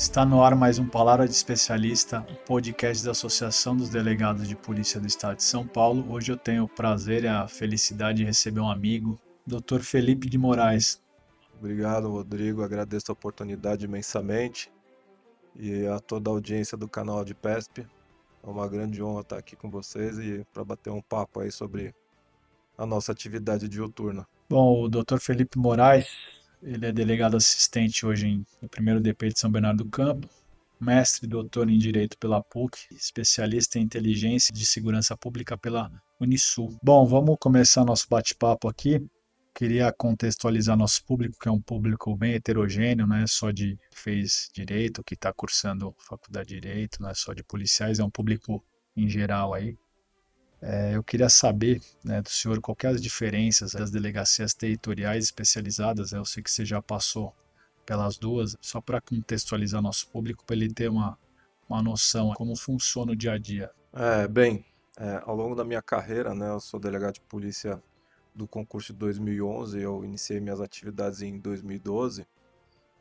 Está no ar mais um Palavra de Especialista, um podcast da Associação dos Delegados de Polícia do Estado de São Paulo. Hoje eu tenho o prazer e a felicidade de receber um amigo, Dr. Felipe de Moraes. Obrigado, Rodrigo. Agradeço a oportunidade imensamente e a toda a audiência do canal de PESP. É uma grande honra estar aqui com vocês e para bater um papo aí sobre a nossa atividade diuturna. Bom, o Dr. Felipe Moraes, ele é delegado assistente hoje em, no primeiro DP de São Bernardo do Campo, mestre doutor em Direito pela PUC, especialista em Inteligência de Segurança Pública pela Unisul. Bom, vamos começar nosso bate-papo aqui. Queria contextualizar nosso público, que é um público bem heterogêneo, não é só de fez direito, que está cursando faculdade de direito, não é só de policiais, é um público em geral aí. É, eu queria saber né, do senhor qual é as diferenças das delegacias territoriais especializadas. Eu sei que você já passou pelas duas, só para contextualizar nosso público, para ele ter uma, uma noção de como funciona o dia a dia. É, bem, é, ao longo da minha carreira, né, eu sou delegado de polícia do concurso de 2011, eu iniciei minhas atividades em 2012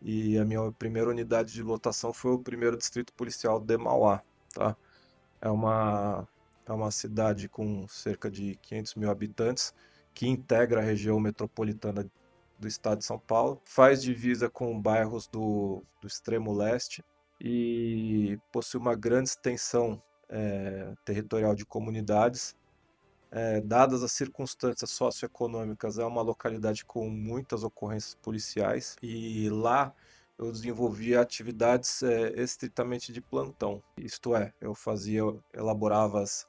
e a minha primeira unidade de lotação foi o primeiro distrito policial de Mauá, tá? É uma, é uma cidade com cerca de 500 mil habitantes que integra a região metropolitana do estado de São Paulo, faz divisa com bairros do, do extremo leste e possui uma grande extensão é, territorial de comunidades é, dadas as circunstâncias socioeconômicas, é uma localidade com muitas ocorrências policiais e lá eu desenvolvia atividades é, estritamente de plantão. Isto é, eu fazia, elaborava as,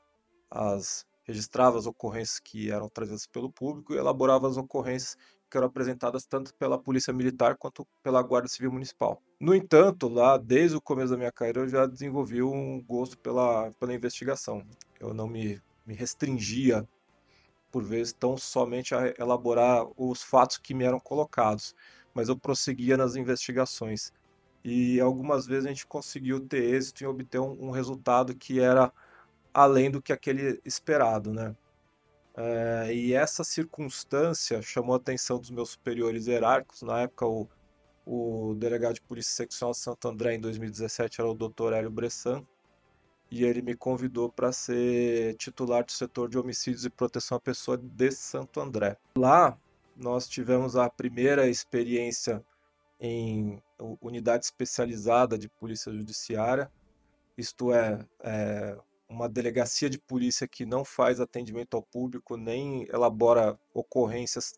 as, registrava as ocorrências que eram trazidas pelo público e elaborava as ocorrências que eram apresentadas tanto pela Polícia Militar quanto pela Guarda Civil Municipal. No entanto, lá desde o começo da minha carreira eu já desenvolvi um gosto pela, pela investigação. Eu não me me restringia, por vezes, tão somente a elaborar os fatos que me eram colocados, mas eu prosseguia nas investigações. E algumas vezes a gente conseguiu ter êxito em obter um, um resultado que era além do que aquele esperado, né? É, e essa circunstância chamou a atenção dos meus superiores hierárquicos. Na época, o, o delegado de Polícia Seccional de Santo André, em 2017, era o Dr. Hélio Bressan e ele me convidou para ser titular do setor de homicídios e proteção à pessoa de Santo André. Lá nós tivemos a primeira experiência em unidade especializada de polícia judiciária, isto é, é uma delegacia de polícia que não faz atendimento ao público nem elabora ocorrências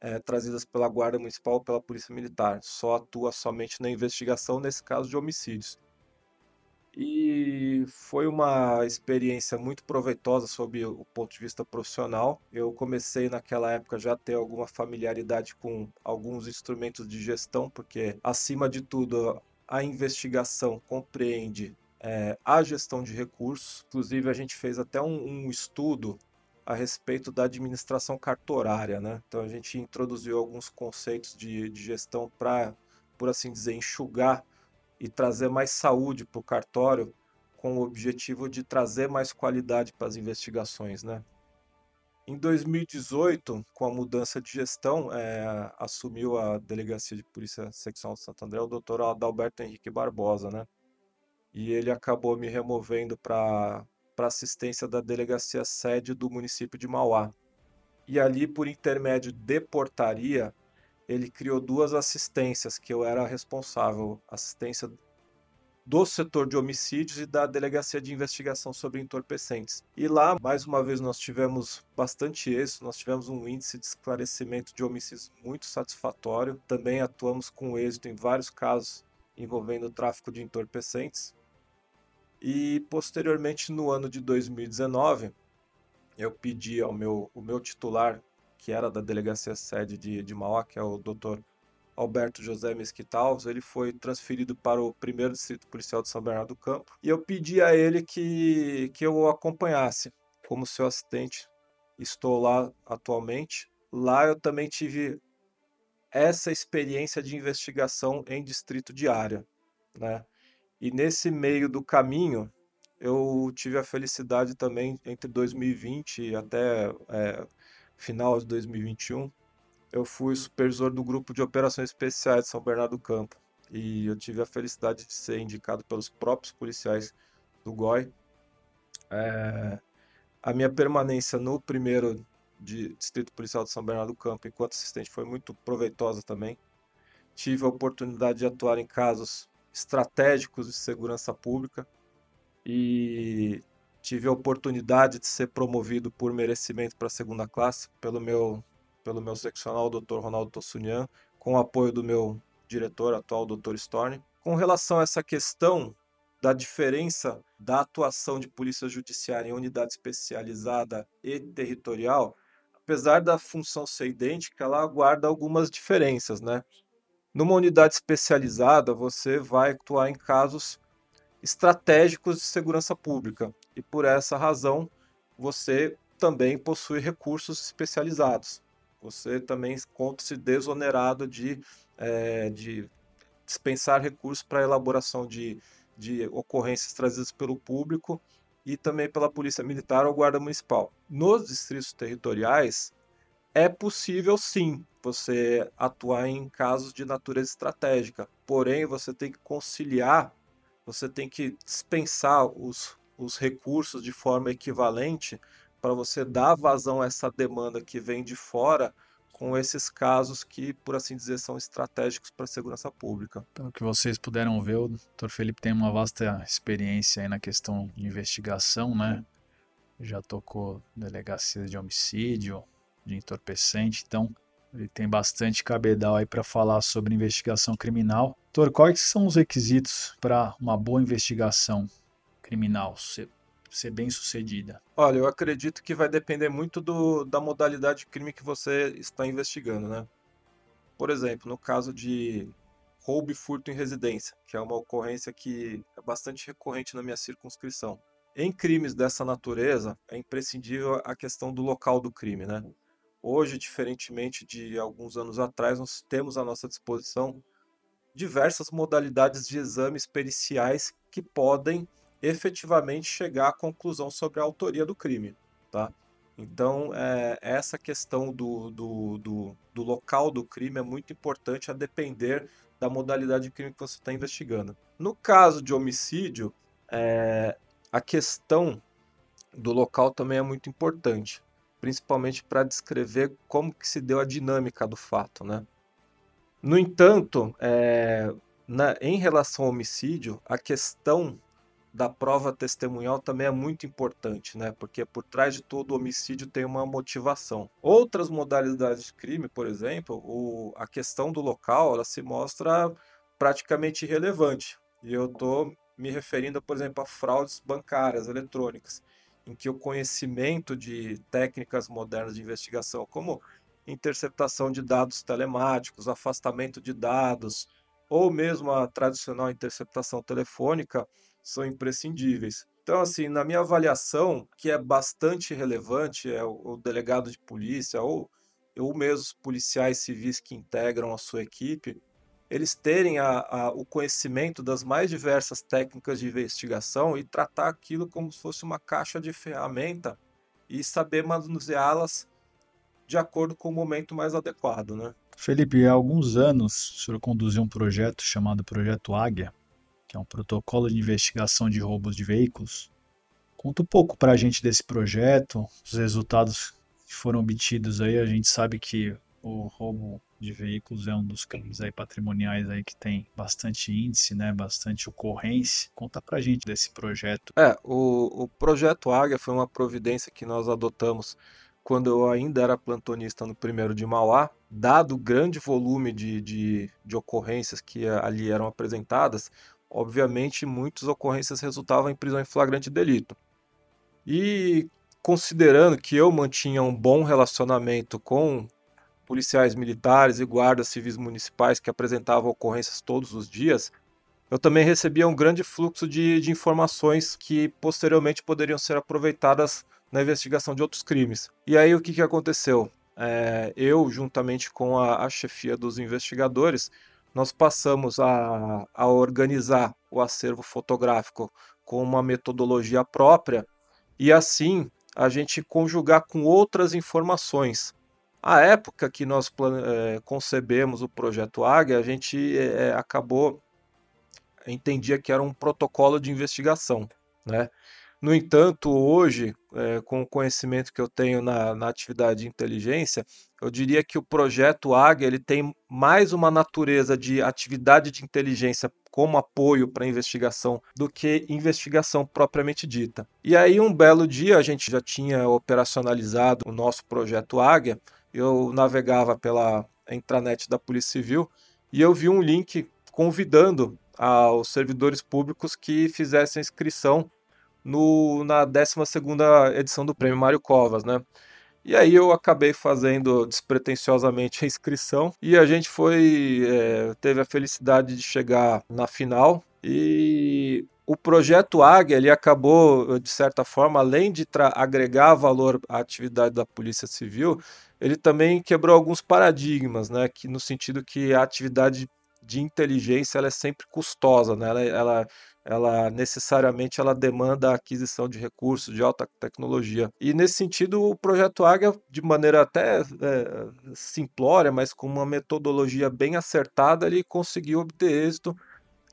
é, trazidas pela Guarda Municipal ou pela Polícia Militar, só atua somente na investigação nesse caso de homicídios. E foi uma experiência muito proveitosa sob o ponto de vista profissional. Eu comecei naquela época já a ter alguma familiaridade com alguns instrumentos de gestão, porque acima de tudo a investigação compreende é, a gestão de recursos. Inclusive a gente fez até um, um estudo a respeito da administração cartorária, né? Então a gente introduziu alguns conceitos de, de gestão para, por assim dizer, enxugar e trazer mais saúde para o cartório com o objetivo de trazer mais qualidade para as investigações, né? Em 2018, com a mudança de gestão, é, assumiu a Delegacia de Polícia Seccional de Santo André o doutor Adalberto Henrique Barbosa, né? E ele acabou me removendo para assistência da Delegacia Sede do município de Mauá. E ali, por intermédio de portaria, ele criou duas assistências que eu era responsável, assistência do setor de homicídios e da delegacia de investigação sobre entorpecentes. E lá, mais uma vez, nós tivemos bastante êxito, nós tivemos um índice de esclarecimento de homicídios muito satisfatório. Também atuamos com êxito em vários casos envolvendo o tráfico de entorpecentes. E posteriormente, no ano de 2019, eu pedi ao meu, o meu titular que era da delegacia sede de, de Mauá, que é o doutor Alberto José Mesquita ele foi transferido para o primeiro distrito policial de São Bernardo do Campo. E eu pedi a ele que, que eu o acompanhasse como seu assistente. Estou lá atualmente. Lá eu também tive essa experiência de investigação em distrito de área, né? E nesse meio do caminho, eu tive a felicidade também, entre 2020 e até é, final de 2021, eu fui supervisor do grupo de operações especiais de São Bernardo do Campo. e eu tive a felicidade de ser indicado pelos próprios policiais do GOI. É, a minha permanência no primeiro de Distrito Policial de São Bernardo do Campo enquanto assistente foi muito proveitosa também. Tive a oportunidade de atuar em casos estratégicos de segurança pública e tive a oportunidade de ser promovido por merecimento para a segunda classe pelo meu pelo meu seccional, Dr. Ronaldo Tossunian, com o apoio do meu diretor atual, Dr. Storni. Com relação a essa questão da diferença da atuação de polícia judiciária em unidade especializada e territorial, apesar da função ser idêntica, ela guarda algumas diferenças, né? Numa unidade especializada, você vai atuar em casos estratégicos de segurança pública e por essa razão você também possui recursos especializados. Você também conta-se desonerado de, é, de dispensar recursos para elaboração de, de ocorrências trazidas pelo público e também pela Polícia Militar ou Guarda Municipal. Nos distritos territoriais, é possível sim você atuar em casos de natureza estratégica, porém você tem que conciliar, você tem que dispensar os, os recursos de forma equivalente para você dar vazão a essa demanda que vem de fora com esses casos que, por assim dizer, são estratégicos para a segurança pública. Pelo que vocês puderam ver, o Dr. Felipe tem uma vasta experiência aí na questão de investigação, né? Já tocou delegacia de homicídio, de entorpecente, então ele tem bastante cabedal aí para falar sobre investigação criminal. Doutor, quais são os requisitos para uma boa investigação criminal? ser bem sucedida? Olha, eu acredito que vai depender muito do, da modalidade de crime que você está investigando, né? Por exemplo, no caso de roubo e furto em residência, que é uma ocorrência que é bastante recorrente na minha circunscrição. Em crimes dessa natureza, é imprescindível a questão do local do crime, né? Hoje, diferentemente de alguns anos atrás, nós temos à nossa disposição diversas modalidades de exames periciais que podem efetivamente chegar à conclusão sobre a autoria do crime, tá? Então, é, essa questão do, do, do, do, local do crime é muito importante a depender da modalidade de crime que você está investigando. No caso de homicídio, é, a questão do local também é muito importante, principalmente para descrever como que se deu a dinâmica do fato, né? No entanto, é, na, em relação ao homicídio, a questão da prova testemunhal também é muito importante, né? Porque por trás de todo homicídio tem uma motivação. Outras modalidades de crime, por exemplo, o, a questão do local, ela se mostra praticamente irrelevante. E eu estou me referindo, por exemplo, a fraudes bancárias eletrônicas, em que o conhecimento de técnicas modernas de investigação, como interceptação de dados telemáticos, afastamento de dados, ou mesmo a tradicional interceptação telefônica, são imprescindíveis. Então, assim, na minha avaliação, que é bastante relevante, é o, delegado de polícia ou, ou mesmo os policiais civis que integram a sua equipe, eles terem a, a, o conhecimento das mais diversas técnicas de investigação e tratar aquilo como se fosse uma caixa de ferramenta e saber manuseá-las de acordo com o momento mais adequado, né? Felipe, há alguns anos o senhor conduziu um projeto chamado Projeto Águia, que é um protocolo de investigação de roubos de veículos. Conta um pouco para a gente desse projeto, os resultados que foram obtidos aí. A gente sabe que o roubo de veículos é um dos crimes aí patrimoniais aí que tem bastante índice, né, bastante ocorrência. Conta pra gente desse projeto. É, o, o projeto Águia foi uma providência que nós adotamos quando eu ainda era plantonista no primeiro de Mauá, dado o grande volume de, de, de ocorrências que ali eram apresentadas, obviamente muitas ocorrências resultavam em prisão em flagrante delito. E considerando que eu mantinha um bom relacionamento com policiais militares e guardas civis municipais que apresentavam ocorrências todos os dias, eu também recebia um grande fluxo de, de informações que posteriormente poderiam ser aproveitadas na investigação de outros crimes. E aí o que, que aconteceu? É, eu, juntamente com a, a chefia dos investigadores, nós passamos a, a organizar o acervo fotográfico com uma metodologia própria e assim a gente conjugar com outras informações. A época que nós é, concebemos o projeto Águia, a gente é, acabou entendia que era um protocolo de investigação, né? No entanto, hoje, é, com o conhecimento que eu tenho na, na, atividade de inteligência, eu diria que o projeto Águia ele tem mais uma natureza de atividade de inteligência como apoio para investigação do que investigação propriamente dita. E aí, um belo dia, a gente já tinha operacionalizado o nosso projeto Águia, eu navegava pela intranet da Polícia Civil e eu vi um link convidando aos servidores públicos que fizessem inscrição no, na 12 edição do Prêmio Mário Covas, né? E aí eu acabei fazendo despretensiosamente a inscrição e a gente foi é, teve a felicidade de chegar na final e o projeto Águia ele acabou de certa forma além de agregar valor à atividade da Polícia Civil ele também quebrou alguns paradigmas né que no sentido que a atividade de inteligência ela é sempre custosa né ela, ela ela necessariamente ela demanda a aquisição de recursos de alta tecnologia. E nesse sentido, o projeto Águia, de maneira até é, simplória, mas com uma metodologia bem acertada, ele conseguiu obter êxito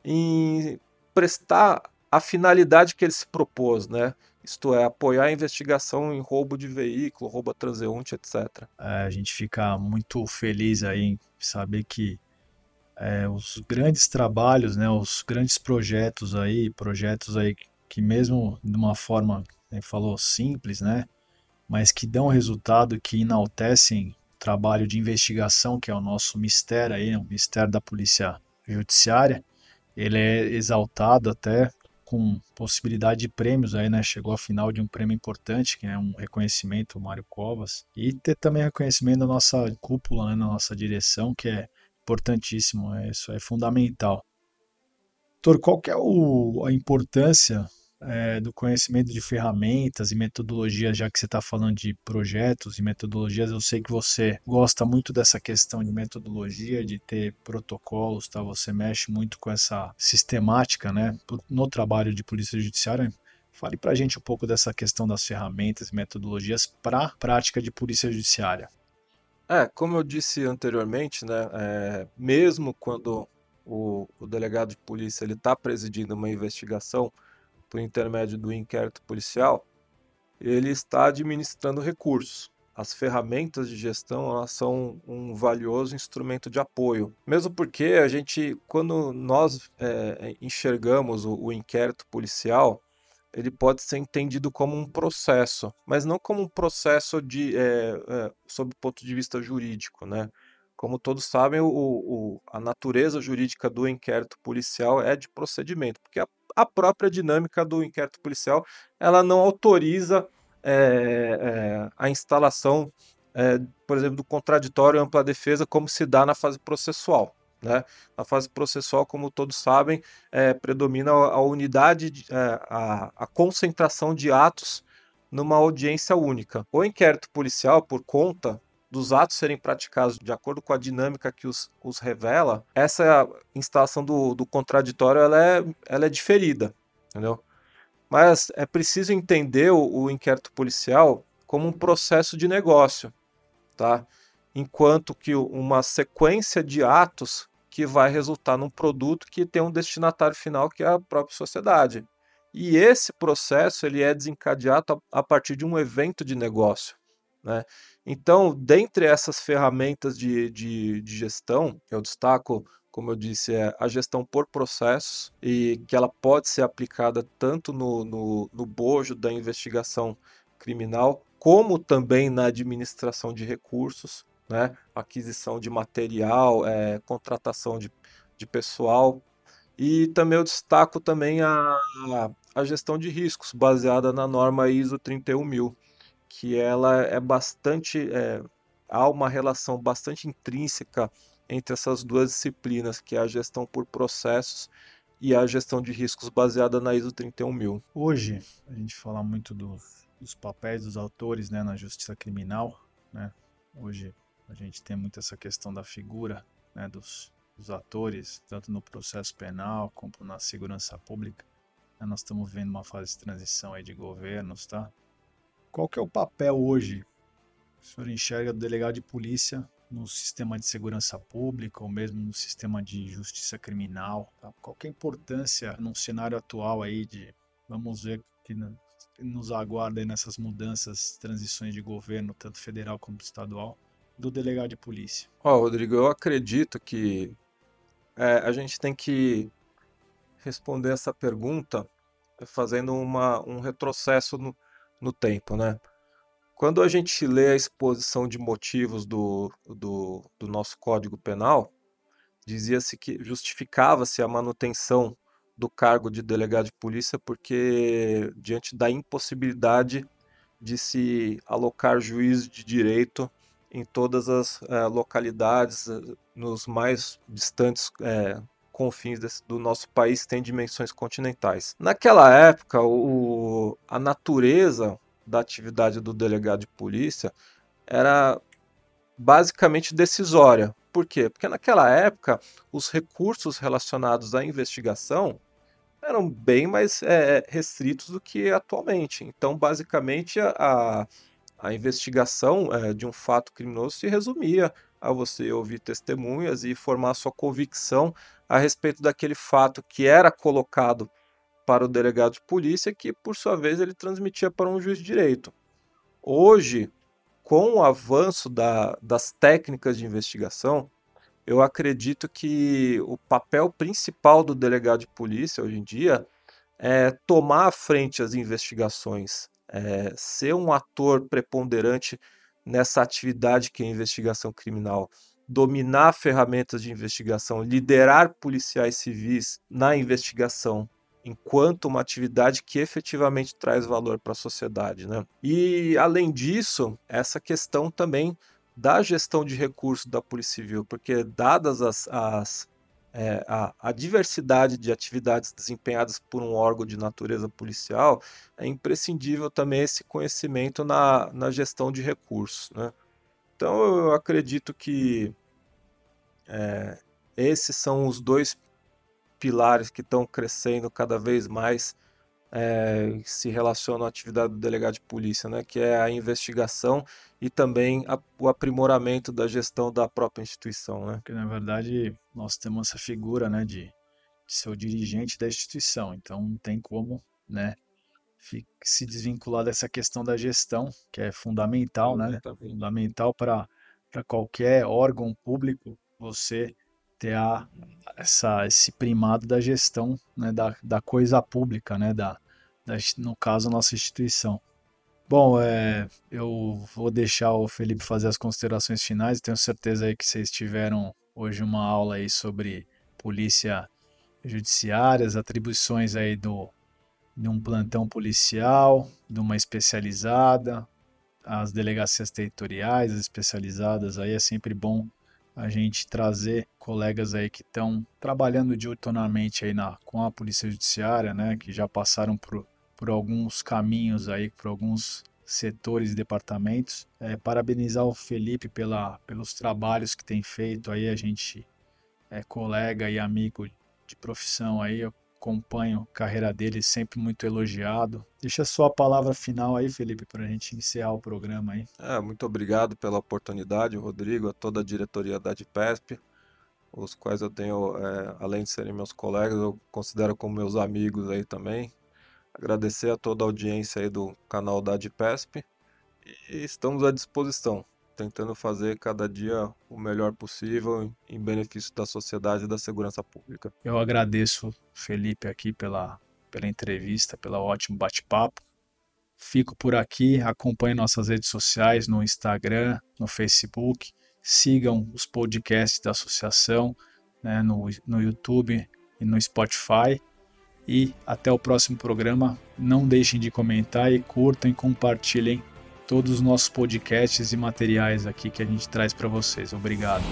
em prestar a finalidade que ele se propôs, né? Isto é, apoiar a investigação em roubo de veículo, roubo a transeunte, etc. É, a gente fica muito feliz aí em saber que é, os grandes trabalhos, né, os grandes projetos aí, projetos aí que mesmo de uma forma, né, falou, simples, né, mas que dão resultado, que enaltecem o trabalho de investigação, que é o nosso mistério aí, o mistério da Polícia Judiciária, ele é exaltado até com possibilidade de prêmios aí, né? Chegou à final de um prêmio importante, que é um reconhecimento Mário Covas, e ter também reconhecimento da nossa cúpula, né, na nossa direção, que é importantíssimo, é, isso é fundamental. Doutor, qual que é o, a importância é, do conhecimento de ferramentas e metodologias, já que você está falando de projetos e metodologias, eu sei que você gosta muito dessa questão de metodologia, de ter protocolos, tá? Você mexe muito com essa sistemática, né? No trabalho de polícia judiciária. Fale para a gente um pouco dessa questão das ferramentas e metodologias para a prática de polícia judiciária. É, como eu disse anteriormente, né, é, mesmo quando o, o, delegado de polícia ele está presidindo uma investigação por intermédio do inquérito policial, ele está administrando recursos. As ferramentas de gestão elas são um valioso instrumento de apoio, mesmo porque a gente, quando nós é, enxergamos o, o inquérito policial, ele pode ser entendido como um processo, mas não como um processo de, é, é, sob o ponto de vista jurídico, né? Como todos sabem, o, o, a natureza jurídica do inquérito policial é de procedimento, porque a, a própria dinâmica do inquérito policial ela não autoriza é, a instalação, por exemplo, do contraditório ampla defesa como se dá na fase processual. Né? Na fase processual, como todos sabem, é, predomina a unidade, de, é, a, a concentração de atos numa audiência única. O inquérito policial, por conta dos atos serem praticados de acordo com a dinâmica que os, os revela, essa instalação do, do contraditório ela é, ela é diferida, entendeu? Mas é preciso entender o, o inquérito policial como um processo de negócio, tá? Enquanto que uma sequência de atos que vai resultar num produto que tem um destinatário final que é a própria sociedade. E esse processo ele é desencadeado a, partir de um evento de negócio. Né? Então, dentre essas ferramentas de, de, de gestão, eu destaco, como eu disse, é a gestão por processos e que ela pode ser aplicada tanto no, no, no bojo da investigação criminal, como também na administração de recursos né? aquisição de material, é, contratação de, de pessoal. E também eu destaco também a, a gestão de riscos, baseada na norma ISO 31000, que ela é bastante. É, há uma relação bastante intrínseca entre essas duas disciplinas, que é a gestão por processos e a gestão de riscos baseada na ISO 31000. Hoje, a gente fala muito dos, dos papéis dos autores né, na justiça criminal. Né? Hoje, a gente tem muito essa questão da figura né, dos, dos atores, tanto no processo penal como na segurança pública. Nós estamos vendo uma fase de transição aí de governos, tá? Qual que é o papel hoje? O senhor enxerga do delegado de polícia no sistema de segurança pública ou mesmo no sistema de justiça criminal? Tá? Qual é a importância num cenário atual aí de vamos ver que nos aguarda nessas mudanças, transições de governo, tanto federal como estadual, do delegado de polícia? Ó, oh, Rodrigo, eu acredito que é, a gente tem que responder essa pergunta fazendo uma, um retrocesso no, no tempo, né? Quando a gente lê a exposição de motivos do, do, do nosso Código Penal, dizia-se que justificava-se a manutenção do cargo de delegado de polícia porque diante da impossibilidade de se alocar juiz de direito em todas as é, localidades, eh, nos mais distantes é, confins desse, do nosso país, tem dimensões continentais. Naquela época, o, a natureza da atividade do delegado de polícia era basicamente decisória. Por quê? Porque naquela época os recursos relacionados à investigação eram bem mais é, restritos do que atualmente. Então, basicamente, a, a investigação é, de um fato criminoso se resumia a você ouvir testemunhas e formar sua convicção a respeito daquele fato que era colocado para o delegado de polícia, que por sua vez ele transmitia para um juiz de direito. Hoje, com o avanço da, das técnicas de investigação, eu acredito que o papel principal do delegado de polícia hoje em dia é tomar à frente as investigações, é ser um ator preponderante nessa atividade que é a investigação criminal, dominar ferramentas de investigação, liderar policiais civis na investigação, enquanto uma atividade que efetivamente traz valor para a sociedade. Né? E, além disso, essa questão também da gestão de recursos da Polícia Civil, porque dadas as, as é, a, a, diversidade de atividades desempenhadas por um órgão de natureza policial, é imprescindível também esse conhecimento na, na gestão de recursos. Né? Então eu acredito que é, esses são os dois pilares que estão crescendo cada vez mais é, se relacionam à atividade do delegado de polícia, né, que é a investigação e também a, o aprimoramento da gestão da própria instituição. Né? Porque, na verdade, nós temos essa figura né, de, de ser o dirigente da instituição, então não tem como né, se desvincular dessa questão da gestão, que é fundamental, né? Fundamental para qualquer órgão público você ter a, essa, esse primado da gestão né, da, da coisa pública, né, da, da, no caso, a nossa instituição. Bom, é, eu vou deixar o Felipe fazer as considerações finais. Tenho certeza aí que vocês tiveram hoje uma aula aí sobre polícia judiciária, as atribuições aí do, de um plantão policial, de uma especializada, as delegacias territoriais, as especializadas aí é sempre bom a gente trazer colegas aí que estão trabalhando diuturnamente aí na, com a Polícia Judiciária, né, que já passaram por, por alguns caminhos aí, por alguns setores e departamentos. É, parabenizar o Felipe pela, pelos trabalhos que tem feito aí, a gente é colega e amigo de profissão aí, eu acompanho a carreira dele, sempre muito elogiado. Deixa só a palavra final aí, Felipe, para a gente encerrar o programa aí. É, muito obrigado pela oportunidade, Rodrigo, a toda a diretoria da DPESP, os quais eu tenho, é, além de serem meus colegas, eu considero como meus amigos aí também. Agradecer a toda a audiência aí do canal da DPESP e estamos à disposição tentando fazer cada dia o melhor possível em benefício da sociedade e da segurança pública. Eu agradeço, Felipe, aqui pela, pela entrevista, pelo ótimo bate-papo. Fico por aqui, acompanhe nossas redes sociais no Instagram, no Facebook, sigam os podcasts da associação né, no, no YouTube e no Spotify. E até o próximo programa. Não deixem de comentar e curtam e compartilhem todos os nossos podcasts e materiais aqui que a gente traz para vocês. Obrigado.